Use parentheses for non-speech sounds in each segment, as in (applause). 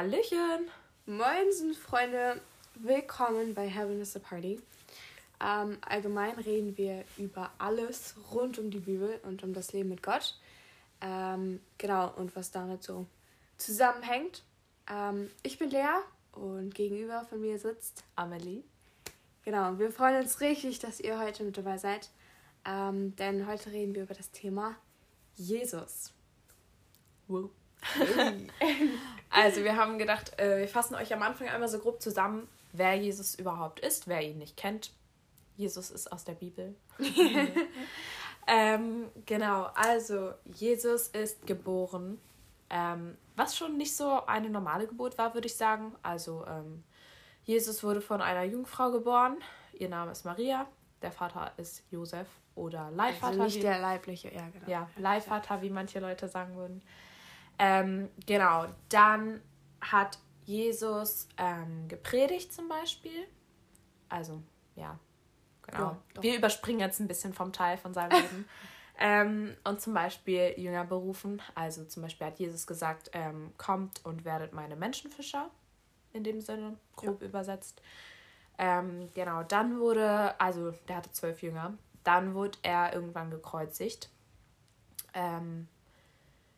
Hallöchen! Moinsen, Freunde! Willkommen bei Heaven is a Party. Ähm, allgemein reden wir über alles rund um die Bibel und um das Leben mit Gott. Ähm, genau, und was damit so zusammenhängt. Ähm, ich bin Lea und gegenüber von mir sitzt Amelie. Genau, wir freuen uns richtig, dass ihr heute mit dabei seid. Ähm, denn heute reden wir über das Thema Jesus. Wow. Also wir haben gedacht, äh, wir fassen euch am Anfang einmal so grob zusammen, wer Jesus überhaupt ist, wer ihn nicht kennt. Jesus ist aus der Bibel. (laughs) ähm, genau, also Jesus ist geboren, ähm, was schon nicht so eine normale Geburt war, würde ich sagen. Also ähm, Jesus wurde von einer Jungfrau geboren. Ihr Name ist Maria. Der Vater ist Josef oder Leihvater. Also nicht der leibliche, ja genau. Ja, Leihvater, wie manche Leute sagen würden. Ähm, genau, dann hat Jesus ähm, gepredigt zum Beispiel. Also, ja, genau. Ja, Wir überspringen jetzt ein bisschen vom Teil von seinem Leben. (laughs) ähm, und zum Beispiel Jünger berufen. Also zum Beispiel hat Jesus gesagt, ähm, kommt und werdet meine Menschenfischer. In dem Sinne, grob ja. übersetzt. Ähm, genau, dann wurde, also der hatte zwölf Jünger. Dann wurde er irgendwann gekreuzigt.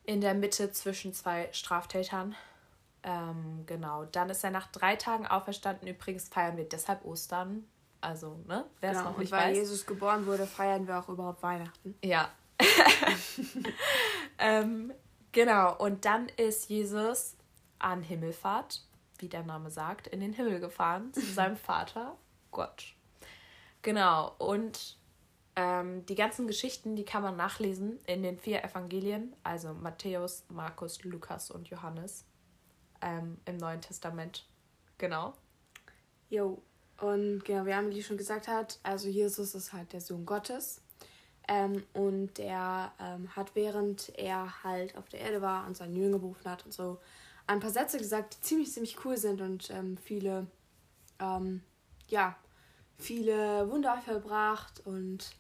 In der Mitte zwischen zwei Straftätern. Ähm, genau, dann ist er nach drei Tagen auferstanden. Übrigens feiern wir deshalb Ostern. Also, ne? Wer es genau, noch nicht und weil weiß. Jesus geboren wurde, feiern wir auch überhaupt Weihnachten. Ja. (laughs) ähm, genau, und dann ist Jesus an Himmelfahrt, wie der Name sagt, in den Himmel gefahren zu seinem (laughs) Vater, Gott. Genau, und ähm, die ganzen Geschichten, die kann man nachlesen in den vier Evangelien, also Matthäus, Markus, Lukas und Johannes ähm, im Neuen Testament. Genau. Jo, und genau, wie Amelie schon gesagt hat, also Jesus ist halt der Sohn Gottes. Ähm, und der ähm, hat, während er halt auf der Erde war und seinen Jünger berufen hat und so, ein paar Sätze gesagt, die ziemlich, ziemlich cool sind und ähm, viele, ähm, ja, viele Wunder vollbracht und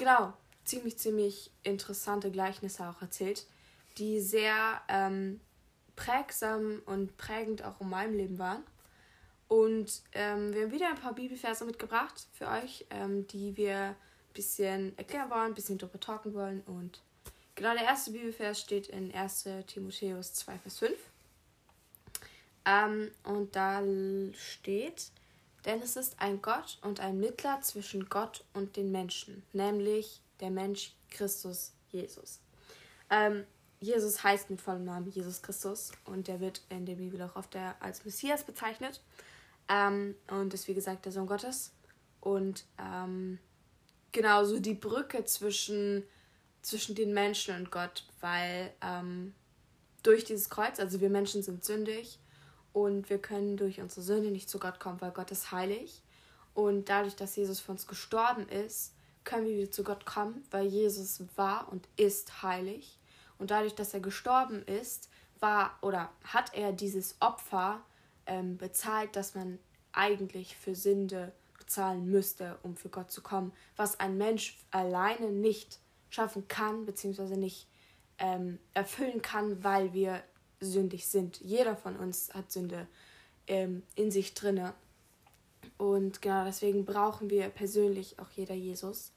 genau, ziemlich, ziemlich interessante Gleichnisse auch erzählt, die sehr ähm, prägsam und prägend auch in meinem Leben waren. Und ähm, wir haben wieder ein paar Bibelverse mitgebracht für euch, ähm, die wir ein bisschen erklären wollen, ein bisschen drüber talken wollen. Und genau der erste Bibelvers steht in 1. Timotheus 2, Vers 5. Ähm, und da steht, denn es ist ein Gott und ein Mittler zwischen Gott und den Menschen, nämlich der Mensch Christus Jesus. Ähm, Jesus heißt mit vollem Namen Jesus Christus und der wird in der Bibel auch oft als Messias bezeichnet ähm, und ist wie gesagt der Sohn Gottes. Und ähm, genauso die Brücke zwischen, zwischen den Menschen und Gott, weil ähm, durch dieses Kreuz, also wir Menschen sind sündig und wir können durch unsere Sünde nicht zu Gott kommen, weil Gott ist heilig. Und dadurch, dass Jesus für uns gestorben ist, können wir wieder zu Gott kommen, weil Jesus war und ist heilig. Und dadurch, dass er gestorben ist, war oder hat er dieses Opfer ähm, bezahlt, dass man eigentlich für Sünde bezahlen müsste, um für Gott zu kommen, was ein Mensch alleine nicht schaffen kann, beziehungsweise nicht ähm, erfüllen kann, weil wir sündig sind. Jeder von uns hat Sünde ähm, in sich drinne. Und genau deswegen brauchen wir persönlich auch jeder Jesus.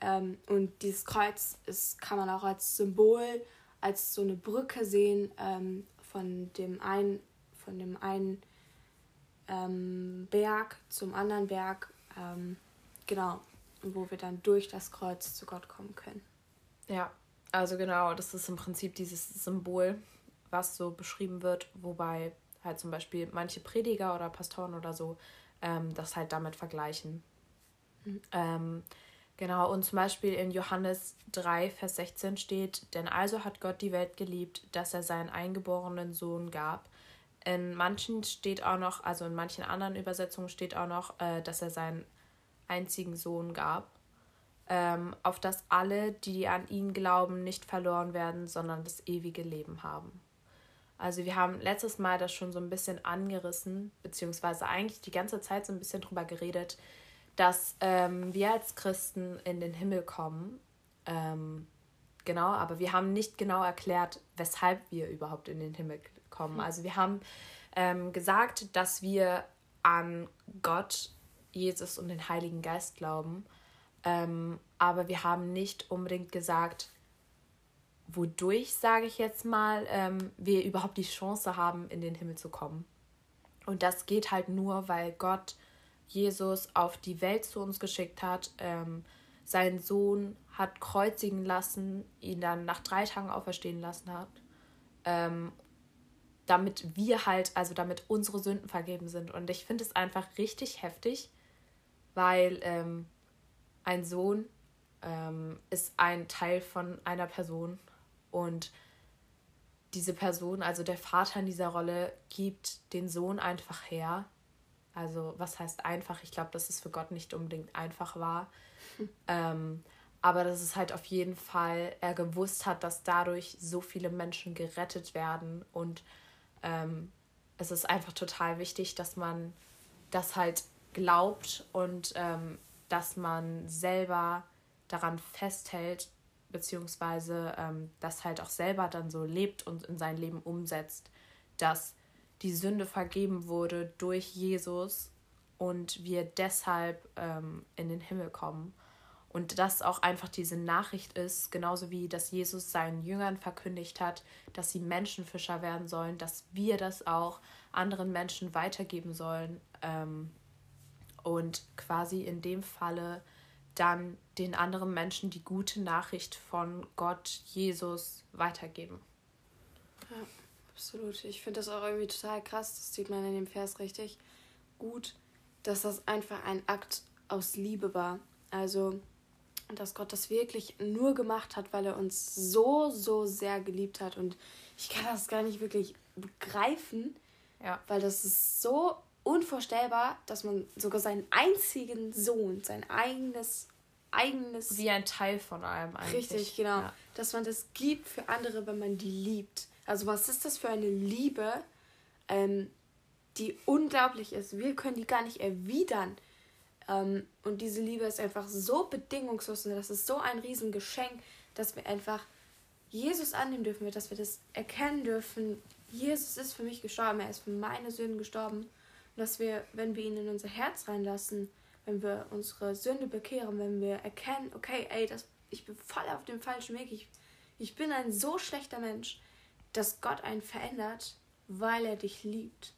Ähm, und dieses Kreuz ist, kann man auch als Symbol, als so eine Brücke sehen ähm, von dem einen, von dem einen ähm, Berg zum anderen Berg. Ähm, genau, wo wir dann durch das Kreuz zu Gott kommen können. Ja, also genau, das ist im Prinzip dieses Symbol, was so beschrieben wird, wobei halt zum Beispiel manche Prediger oder Pastoren oder so ähm, das halt damit vergleichen. Mhm. Ähm, genau, und zum Beispiel in Johannes 3, Vers 16 steht, denn also hat Gott die Welt geliebt, dass er seinen eingeborenen Sohn gab. In manchen steht auch noch, also in manchen anderen Übersetzungen steht auch noch, äh, dass er seinen einzigen Sohn gab, ähm, auf dass alle, die an ihn glauben, nicht verloren werden, sondern das ewige Leben haben. Also wir haben letztes Mal das schon so ein bisschen angerissen, beziehungsweise eigentlich die ganze Zeit so ein bisschen drüber geredet, dass ähm, wir als Christen in den Himmel kommen. Ähm, genau, aber wir haben nicht genau erklärt, weshalb wir überhaupt in den Himmel kommen. Also wir haben ähm, gesagt, dass wir an Gott, Jesus und den Heiligen Geist glauben. Ähm, aber wir haben nicht unbedingt gesagt, wodurch, sage ich jetzt mal, ähm, wir überhaupt die Chance haben, in den Himmel zu kommen. Und das geht halt nur, weil Gott Jesus auf die Welt zu uns geschickt hat, ähm, seinen Sohn hat kreuzigen lassen, ihn dann nach drei Tagen auferstehen lassen hat, ähm, damit wir halt, also damit unsere Sünden vergeben sind. Und ich finde es einfach richtig heftig, weil ähm, ein Sohn ähm, ist ein Teil von einer Person und diese Person, also der Vater in dieser Rolle, gibt den Sohn einfach her. Also was heißt einfach? Ich glaube, dass es für Gott nicht unbedingt einfach war. (laughs) ähm, aber dass es halt auf jeden Fall er gewusst hat, dass dadurch so viele Menschen gerettet werden. Und ähm, es ist einfach total wichtig, dass man das halt glaubt und ähm, dass man selber daran festhält, beziehungsweise ähm, das halt auch selber dann so lebt und in sein Leben umsetzt, dass die Sünde vergeben wurde durch Jesus und wir deshalb ähm, in den Himmel kommen. Und das auch einfach diese Nachricht ist, genauso wie dass Jesus seinen Jüngern verkündigt hat, dass sie Menschenfischer werden sollen, dass wir das auch anderen Menschen weitergeben sollen ähm, und quasi in dem Falle dann den anderen Menschen die gute Nachricht von Gott, Jesus weitergeben. Ja, absolut. Ich finde das auch irgendwie total krass, das sieht man in dem Vers richtig gut, dass das einfach ein Akt aus Liebe war. Also, dass Gott das wirklich nur gemacht hat, weil er uns so, so sehr geliebt hat. Und ich kann das gar nicht wirklich begreifen, ja. weil das ist so unvorstellbar, dass man sogar seinen einzigen Sohn, sein eigenes eigenes wie ein Teil von einem eigentlich. Richtig, genau, ja. dass man das gibt für andere, wenn man die liebt. Also was ist das für eine Liebe, ähm, die unglaublich ist. Wir können die gar nicht erwidern. Ähm, und diese Liebe ist einfach so bedingungslos und das ist so ein Riesengeschenk, dass wir einfach Jesus annehmen dürfen, dass wir das erkennen dürfen. Jesus ist für mich gestorben, er ist für meine Sünden gestorben dass wir, wenn wir ihn in unser Herz reinlassen, wenn wir unsere Sünde bekehren, wenn wir erkennen, okay, ey, das, ich bin voll auf dem falschen Weg, ich, ich bin ein so schlechter Mensch, dass Gott einen verändert, weil er dich liebt.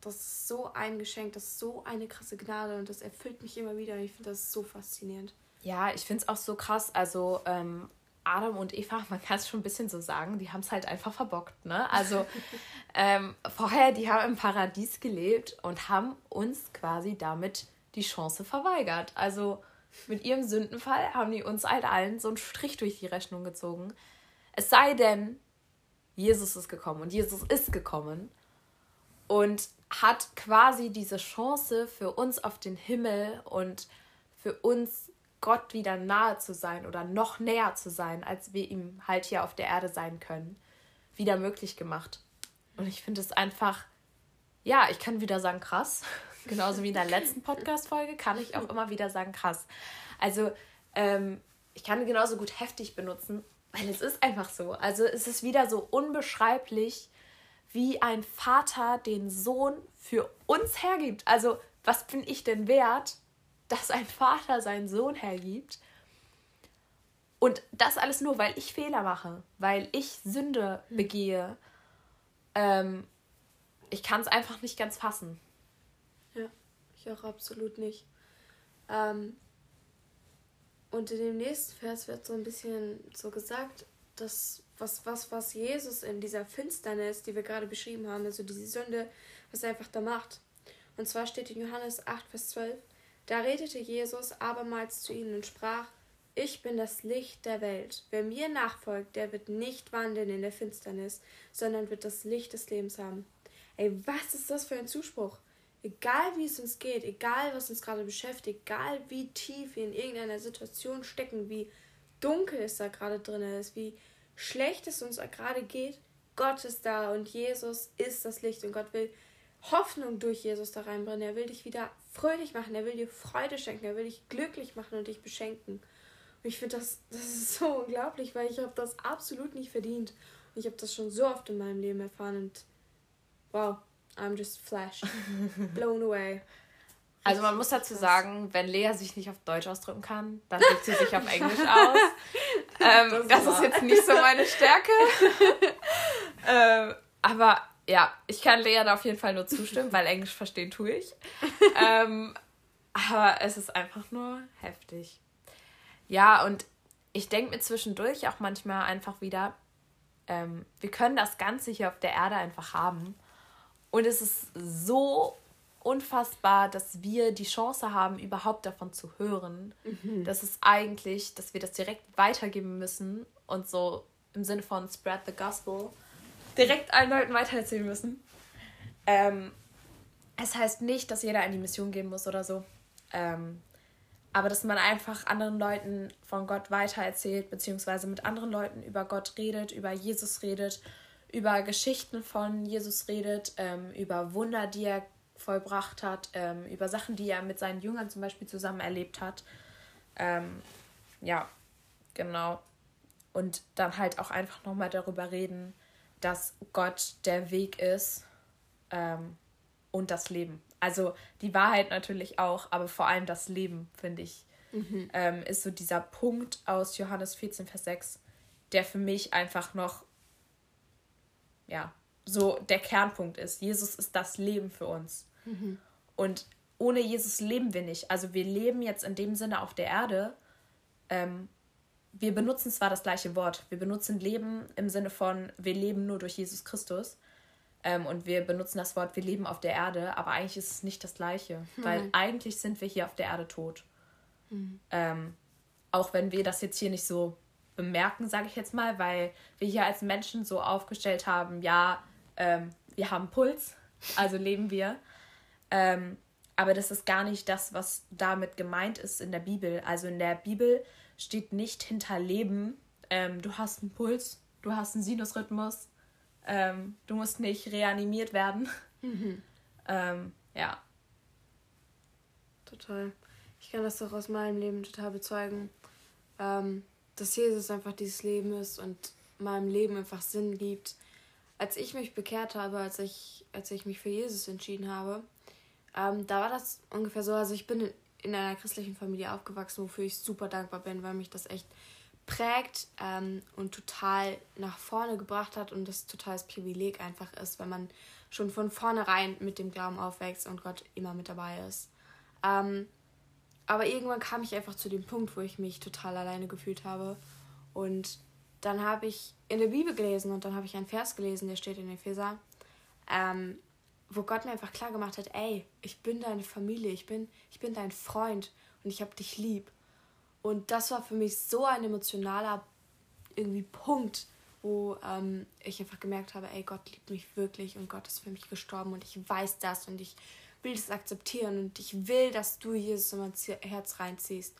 Das ist so ein Geschenk, das ist so eine krasse Gnade und das erfüllt mich immer wieder und ich finde das so faszinierend. Ja, ich finde es auch so krass. Also, ähm, Adam und Eva, man kann es schon ein bisschen so sagen, die haben es halt einfach verbockt. Ne? Also (laughs) ähm, vorher, die haben im Paradies gelebt und haben uns quasi damit die Chance verweigert. Also mit ihrem Sündenfall haben die uns halt allen so einen Strich durch die Rechnung gezogen. Es sei denn, Jesus ist gekommen und Jesus ist gekommen und hat quasi diese Chance für uns auf den Himmel und für uns Gott wieder nahe zu sein oder noch näher zu sein, als wir ihm halt hier auf der Erde sein können, wieder möglich gemacht. Und ich finde es einfach, ja, ich kann wieder sagen, krass. (laughs) Genauso wie in der letzten Podcast-Folge kann ich auch immer wieder sagen, krass. Also, ähm, ich kann genauso gut heftig benutzen, weil es ist einfach so. Also, es ist wieder so unbeschreiblich, wie ein Vater den Sohn für uns hergibt. Also, was bin ich denn wert, dass ein Vater seinen Sohn hergibt. Und das alles nur, weil ich Fehler mache, weil ich Sünde begehe. Ähm, ich kann es einfach nicht ganz fassen. Ja, ich auch absolut nicht. Ähm, und in dem nächsten Vers wird so ein bisschen so gesagt, dass was, was, was Jesus in dieser Finsternis, die wir gerade beschrieben haben, also diese Sünde, was er einfach da macht. Und zwar steht in Johannes 8, Vers 12, da redete Jesus abermals zu ihnen und sprach, ich bin das Licht der Welt. Wer mir nachfolgt, der wird nicht wandeln in der Finsternis, sondern wird das Licht des Lebens haben. Ey, was ist das für ein Zuspruch? Egal wie es uns geht, egal was uns gerade beschäftigt, egal wie tief wir in irgendeiner Situation stecken, wie dunkel es da gerade drin ist, wie schlecht es uns gerade geht, Gott ist da und Jesus ist das Licht und Gott will Hoffnung durch Jesus da reinbringen. Er will dich wieder fröhlich machen, er will dir Freude schenken, er will dich glücklich machen und dich beschenken. Und ich finde das, das ist so unglaublich, weil ich habe das absolut nicht verdient. Und ich habe das schon so oft in meinem Leben erfahren und Wow, I'm just flashed. (laughs) Blown away. Also man muss dazu sagen, wenn Lea sich nicht auf Deutsch ausdrücken kann, dann drückt sie sich auf (laughs) Englisch aus. (laughs) Ähm, das, das ist jetzt nicht so meine Stärke. ähm, aber ja, ich kann Lea da auf jeden Fall nur zustimmen, weil Englisch verstehen tue ich. (laughs) ähm, aber es ist einfach nur heftig. Ja, und ich denke mir zwischendurch auch manchmal einfach wieder, ähm, wir können das Ganze hier auf der Erde einfach haben. Und es ist so unfassbar, dass wir die Chance haben, überhaupt davon zu hören. Mhm. Das ist eigentlich, dass wir das direkt weitergeben müssen und so im Sinne von Spread the Gospel direkt allen Leuten weitererzählen müssen. Ähm, es heißt nicht, dass jeder in die Mission gehen muss oder so. Ähm, aber dass man einfach anderen Leuten von Gott weitererzählt, beziehungsweise mit anderen Leuten über Gott redet, über Jesus redet, über Geschichten von Jesus redet, ähm, über Wunder, die er vollbracht hat, ähm, über Sachen, die er mit seinen Jüngern zum Beispiel zusammen erlebt hat. Ähm, ja, genau. Und dann halt auch einfach nochmal darüber reden, dass Gott der Weg ist ähm, und das Leben. Also die Wahrheit natürlich auch, aber vor allem das Leben, finde ich, mhm. ähm, ist so dieser Punkt aus Johannes 14, Vers 6, der für mich einfach noch, ja, so der Kernpunkt ist. Jesus ist das Leben für uns. Mhm. Und ohne Jesus leben wir nicht. Also wir leben jetzt in dem Sinne auf der Erde. Ähm, wir benutzen zwar das gleiche Wort. Wir benutzen Leben im Sinne von, wir leben nur durch Jesus Christus. Ähm, und wir benutzen das Wort, wir leben auf der Erde, aber eigentlich ist es nicht das gleiche. Mhm. Weil eigentlich sind wir hier auf der Erde tot. Mhm. Ähm, auch wenn wir das jetzt hier nicht so bemerken, sage ich jetzt mal, weil wir hier als Menschen so aufgestellt haben, ja, ähm, wir haben Puls, also (laughs) leben wir. Ähm, aber das ist gar nicht das, was damit gemeint ist in der Bibel. Also in der Bibel steht nicht hinter Leben, ähm, du hast einen Puls, du hast einen Sinusrhythmus, ähm, du musst nicht reanimiert werden. Mhm. (laughs) ähm, ja. Total. Ich kann das doch aus meinem Leben total bezeugen, ähm, dass Jesus einfach dieses Leben ist und meinem Leben einfach Sinn gibt. Als ich mich bekehrt habe, als ich, als ich mich für Jesus entschieden habe, ähm, da war das ungefähr so. Also ich bin in einer christlichen Familie aufgewachsen, wofür ich super dankbar bin, weil mich das echt prägt ähm, und total nach vorne gebracht hat und das totales Privileg einfach ist, wenn man schon von vornherein mit dem Glauben aufwächst und Gott immer mit dabei ist. Ähm, aber irgendwann kam ich einfach zu dem Punkt, wo ich mich total alleine gefühlt habe. Und dann habe ich in der Bibel gelesen und dann habe ich einen Vers gelesen, der steht in Epheser, ähm, wo Gott mir einfach klar gemacht hat, ey, ich bin deine Familie, ich bin, ich bin dein Freund und ich habe dich lieb. Und das war für mich so ein emotionaler irgendwie Punkt, wo ähm, ich einfach gemerkt habe, ey, Gott liebt mich wirklich und Gott ist für mich gestorben und ich weiß das und ich will das akzeptieren und ich will, dass du Jesus in mein Herz reinziehst.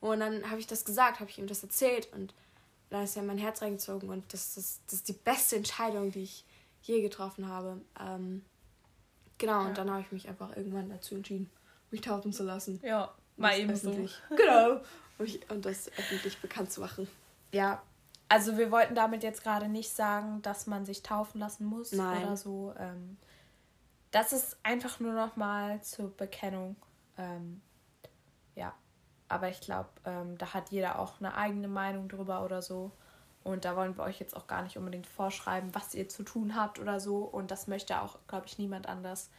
Und dann habe ich das gesagt, habe ich ihm das erzählt und dann ist er in mein Herz reingezogen und das, das, das ist die beste Entscheidung, die ich je getroffen habe. Ähm, Genau, ja. und dann habe ich mich einfach irgendwann dazu entschieden, mich taufen zu lassen. Ja, mal eben so. (laughs) Genau. Und, das öffentlich bekannt zu machen. Ja, also wir wollten damit jetzt gerade nicht sagen, dass man sich taufen lassen muss Nein. oder so. Ähm, das ist einfach nur noch mal zur Bekennung. Ähm, ja, aber ich glaube, ähm, da hat jeder auch eine eigene Meinung drüber oder so. Und da wollen wir euch jetzt auch gar nicht unbedingt vorschreiben, was ihr zu tun habt oder so. Und das möchte auch, glaube ich, niemand anders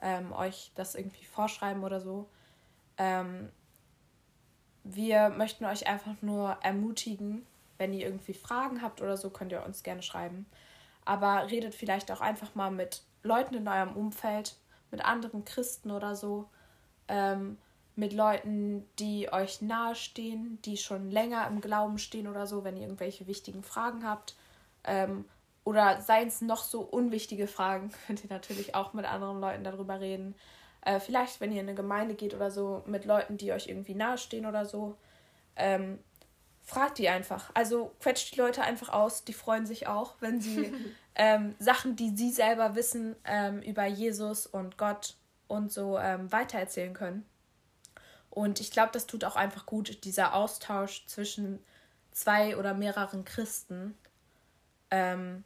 ähm, euch das irgendwie vorschreiben oder so. Ähm, wir möchten euch einfach nur ermutigen, wenn ihr irgendwie Fragen habt oder so, könnt ihr uns gerne schreiben. Aber redet vielleicht auch einfach mal mit Leuten in eurem Umfeld, mit anderen Christen oder so. Ähm, mit Leuten, die euch nahestehen, die schon länger im Glauben stehen oder so, wenn ihr irgendwelche wichtigen Fragen habt. Ähm, oder seien es noch so unwichtige Fragen, (laughs) könnt ihr natürlich auch mit anderen Leuten darüber reden. Äh, vielleicht, wenn ihr in eine Gemeinde geht oder so, mit Leuten, die euch irgendwie nahestehen oder so. Ähm, fragt die einfach. Also quetscht die Leute einfach aus. Die freuen sich auch, wenn sie (laughs) ähm, Sachen, die sie selber wissen, ähm, über Jesus und Gott und so ähm, weitererzählen können. Und ich glaube, das tut auch einfach gut, dieser Austausch zwischen zwei oder mehreren Christen. Ähm,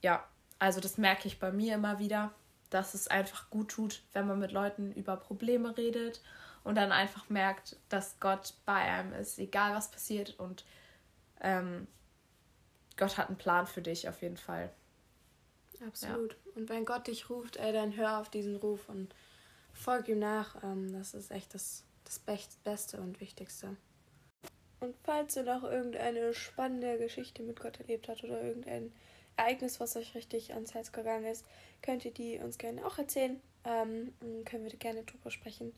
ja, Also das merke ich bei mir immer wieder, dass es einfach gut tut, wenn man mit Leuten über Probleme redet und dann einfach merkt, dass Gott bei einem ist, egal was passiert und ähm, Gott hat einen Plan für dich auf jeden Fall. Absolut. Ja. Und wenn Gott dich ruft, ey, dann hör auf diesen Ruf und folg ihm nach. Ähm, das ist echt das, das Beste und Wichtigste. Und falls ihr noch irgendeine spannende Geschichte mit Gott erlebt habt oder irgendein Ereignis, was euch richtig ans Herz gegangen ist, könnt ihr die uns gerne auch erzählen. Ähm, können wir gerne drüber sprechen.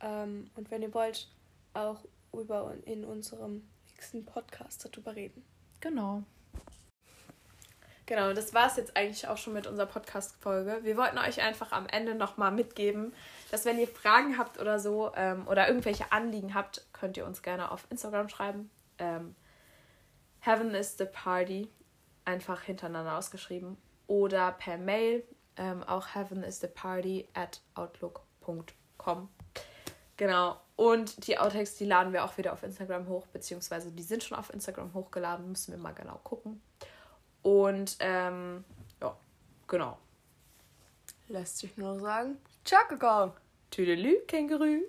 Ähm, und wenn ihr wollt, auch über in unserem nächsten Podcast darüber reden. Genau. Genau, das war es jetzt eigentlich auch schon mit unserer Podcast-Folge. Wir wollten euch einfach am Ende nochmal mitgeben, dass wenn ihr Fragen habt oder so ähm, oder irgendwelche Anliegen habt, könnt ihr uns gerne auf Instagram schreiben. Ähm, Heaven is the Party, einfach hintereinander ausgeschrieben. Oder per Mail, ähm, auch Heaven is the Party at outlook.com. Genau. Und die Outtakes, die laden wir auch wieder auf Instagram hoch, beziehungsweise die sind schon auf Instagram hochgeladen, müssen wir mal genau gucken. Und ähm, ja, genau. Lässt sich nur sagen. Ciao, Kakao. Tüdelü, Känguru.